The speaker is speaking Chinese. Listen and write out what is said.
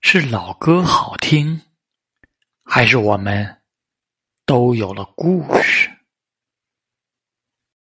是老歌好听还是我们都有了故事？